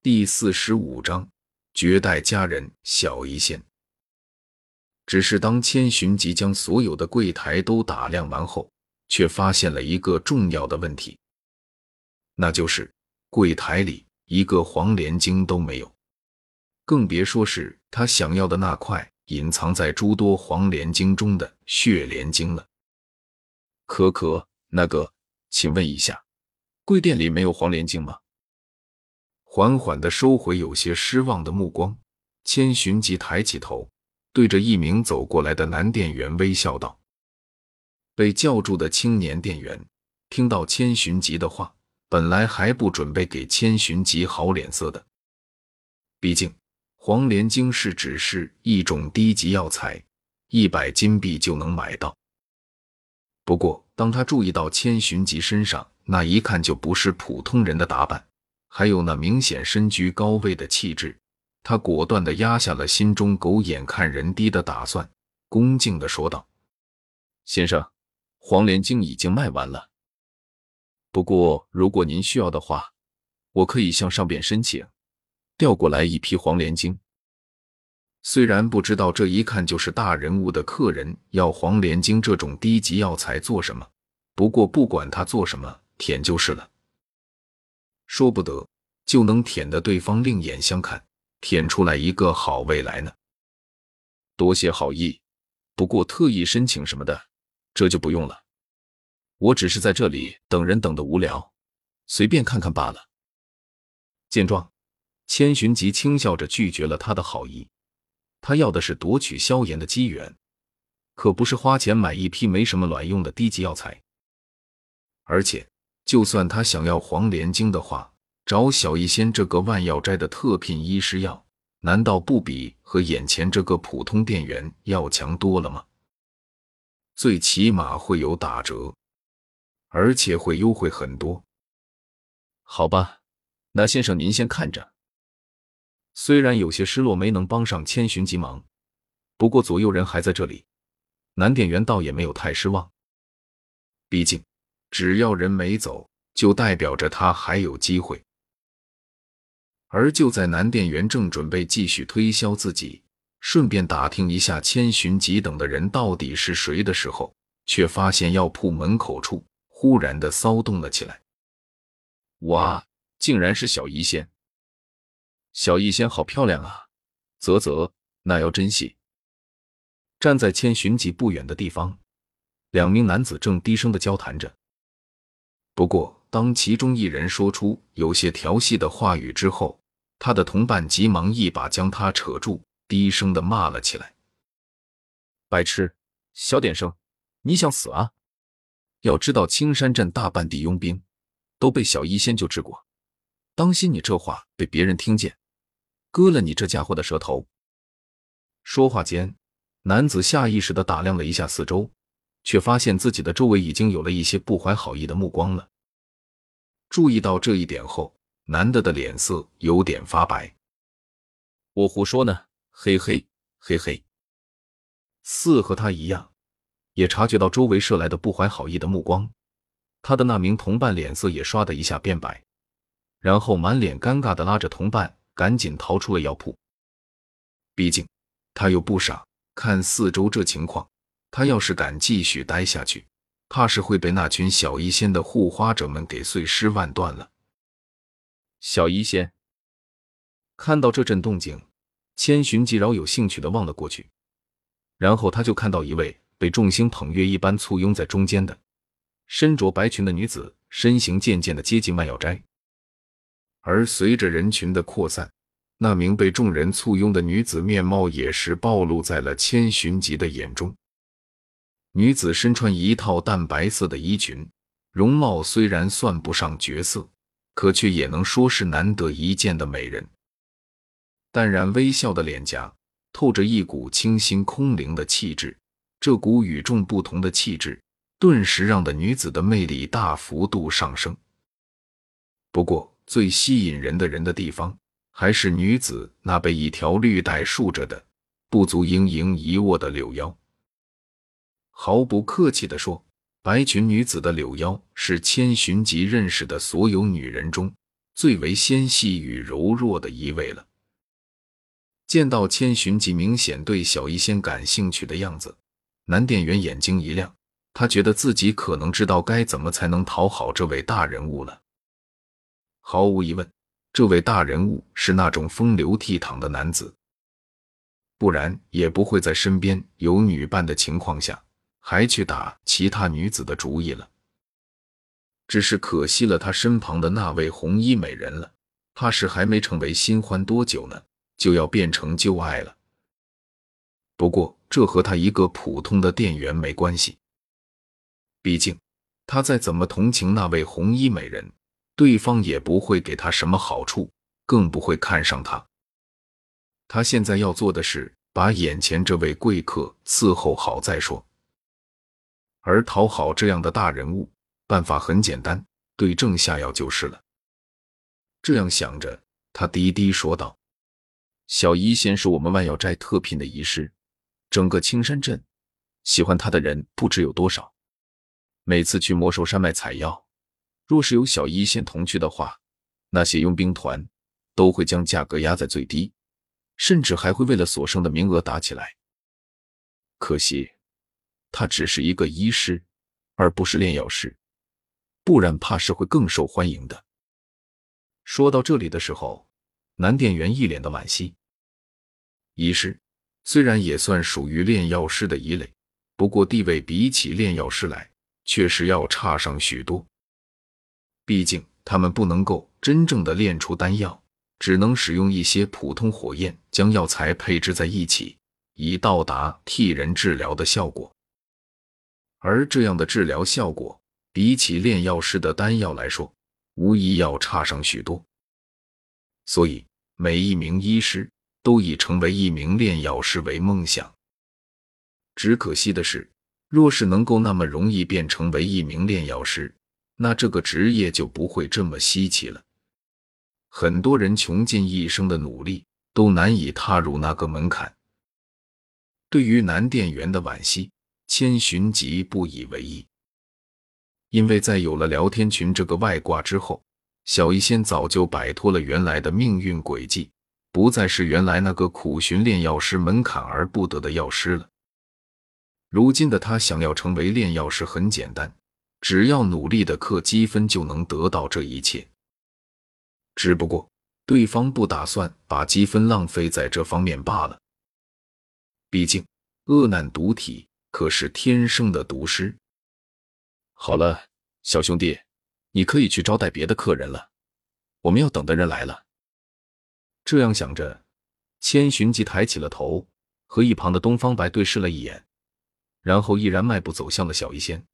第四十五章绝代佳人小医仙。只是当千寻疾将所有的柜台都打量完后，却发现了一个重要的问题，那就是柜台里一个黄连晶都没有，更别说是他想要的那块隐藏在诸多黄连晶中的血莲晶了。可可，那个，请问一下，贵店里没有黄连晶吗？缓缓的收回有些失望的目光，千寻疾抬起头，对着一名走过来的男店员微笑道：“被叫住的青年店员听到千寻疾的话，本来还不准备给千寻疾好脸色的。毕竟黄连晶是只是一种低级药材，一百金币就能买到。不过，当他注意到千寻疾身上那一看就不是普通人的打扮。”还有那明显身居高位的气质，他果断地压下了心中狗眼看人低的打算，恭敬地说道：“先生，黄连精已经卖完了。不过，如果您需要的话，我可以向上边申请，调过来一批黄连精。虽然不知道这一看就是大人物的客人要黄连精这种低级药材做什么，不过不管他做什么，舔就是了。”说不得就能舔得对方另眼相看，舔出来一个好未来呢。多谢好意，不过特意申请什么的，这就不用了。我只是在这里等人等的无聊，随便看看罢了。见状，千寻疾轻笑着拒绝了他的好意。他要的是夺取萧炎的机缘，可不是花钱买一批没什么卵用的低级药材，而且。就算他想要黄连精的话，找小医仙这个万药斋的特聘医师要，难道不比和眼前这个普通店员要强多了吗？最起码会有打折，而且会优惠很多。好吧，那先生您先看着。虽然有些失落没能帮上千寻疾忙，不过左右人还在这里，男店员倒也没有太失望。毕竟。只要人没走，就代表着他还有机会。而就在男店员正准备继续推销自己，顺便打听一下千寻疾等的人到底是谁的时候，却发现药铺门口处忽然的骚动了起来。哇，竟然是小医仙！小医仙好漂亮啊！啧啧，那要珍惜。站在千寻疾不远的地方，两名男子正低声的交谈着。不过，当其中一人说出有些调戏的话语之后，他的同伴急忙一把将他扯住，低声的骂了起来：“白痴，小点声！你想死啊？要知道青山镇大半地佣兵都被小医仙救治过，当心你这话被别人听见，割了你这家伙的舌头！”说话间，男子下意识的打量了一下四周。却发现自己的周围已经有了一些不怀好意的目光了。注意到这一点后，男的的脸色有点发白。我胡说呢，嘿嘿嘿嘿。四和他一样，也察觉到周围射来的不怀好意的目光，他的那名同伴脸色也唰的一下变白，然后满脸尴尬的拉着同伴赶紧逃出了药铺。毕竟他又不傻，看四周这情况。他要是敢继续待下去，怕是会被那群小医仙的护花者们给碎尸万段了。小医仙看到这阵动静，千寻疾饶有兴趣的望了过去，然后他就看到一位被众星捧月一般簇拥在中间的身着白裙的女子，身形渐渐的接近万药斋，而随着人群的扩散，那名被众人簇拥的女子面貌也是暴露在了千寻疾的眼中。女子身穿一套淡白色的衣裙，容貌虽然算不上绝色，可却也能说是难得一见的美人。淡然微笑的脸颊透着一股清新空灵的气质，这股与众不同的气质顿时让的女子的魅力大幅度上升。不过，最吸引人的人的地方，还是女子那被一条绿带束着的不足盈盈一握的柳腰。毫不客气地说，白裙女子的柳腰是千寻疾认识的所有女人中最为纤细与柔弱的一位了。见到千寻疾明显对小医仙感兴趣的样子，男店员眼睛一亮，他觉得自己可能知道该怎么才能讨好这位大人物了。毫无疑问，这位大人物是那种风流倜傥的男子，不然也不会在身边有女伴的情况下，还去打其他女子的主意了。只是可惜了他身旁的那位红衣美人了，怕是还没成为新欢多久呢，就要变成旧爱了。不过这和他一个普通的店员没关系，毕竟他再怎么同情那位红衣美人，对方也不会给他什么好处，更不会看上他。他现在要做的是把眼前这位贵客伺候好再说，而讨好这样的大人物。办法很简单，对症下药就是了。这样想着，他低低说道：“小医仙是我们万药斋特聘的医师，整个青山镇喜欢他的人不知有多少。每次去魔兽山脉采药，若是有小医仙同去的话，那些佣兵团都会将价格压在最低，甚至还会为了所剩的名额打起来。可惜，他只是一个医师，而不是炼药师。”不然怕是会更受欢迎的。说到这里的时候，男店员一脸的惋惜。医师虽然也算属于炼药师的一类，不过地位比起炼药师来，确实要差上许多。毕竟他们不能够真正的炼出丹药，只能使用一些普通火焰将药材配置在一起，以到达替人治疗的效果。而这样的治疗效果。比起炼药师的丹药来说，无疑要差上许多。所以，每一名医师都以成为一名炼药师为梦想。只可惜的是，若是能够那么容易变成为一名炼药师，那这个职业就不会这么稀奇了。很多人穷尽一生的努力，都难以踏入那个门槛。对于男店员的惋惜，千寻疾不以为意。因为在有了聊天群这个外挂之后，小医仙早就摆脱了原来的命运轨迹，不再是原来那个苦寻炼药师门槛而不得的药师了。如今的他想要成为炼药师很简单，只要努力的氪积分就能得到这一切。只不过对方不打算把积分浪费在这方面罢了。毕竟恶难独体可是天生的毒师。好了，小兄弟，你可以去招待别的客人了。我们要等的人来了。这样想着，千寻疾抬起了头，和一旁的东方白对视了一眼，然后毅然迈步走向了小医仙。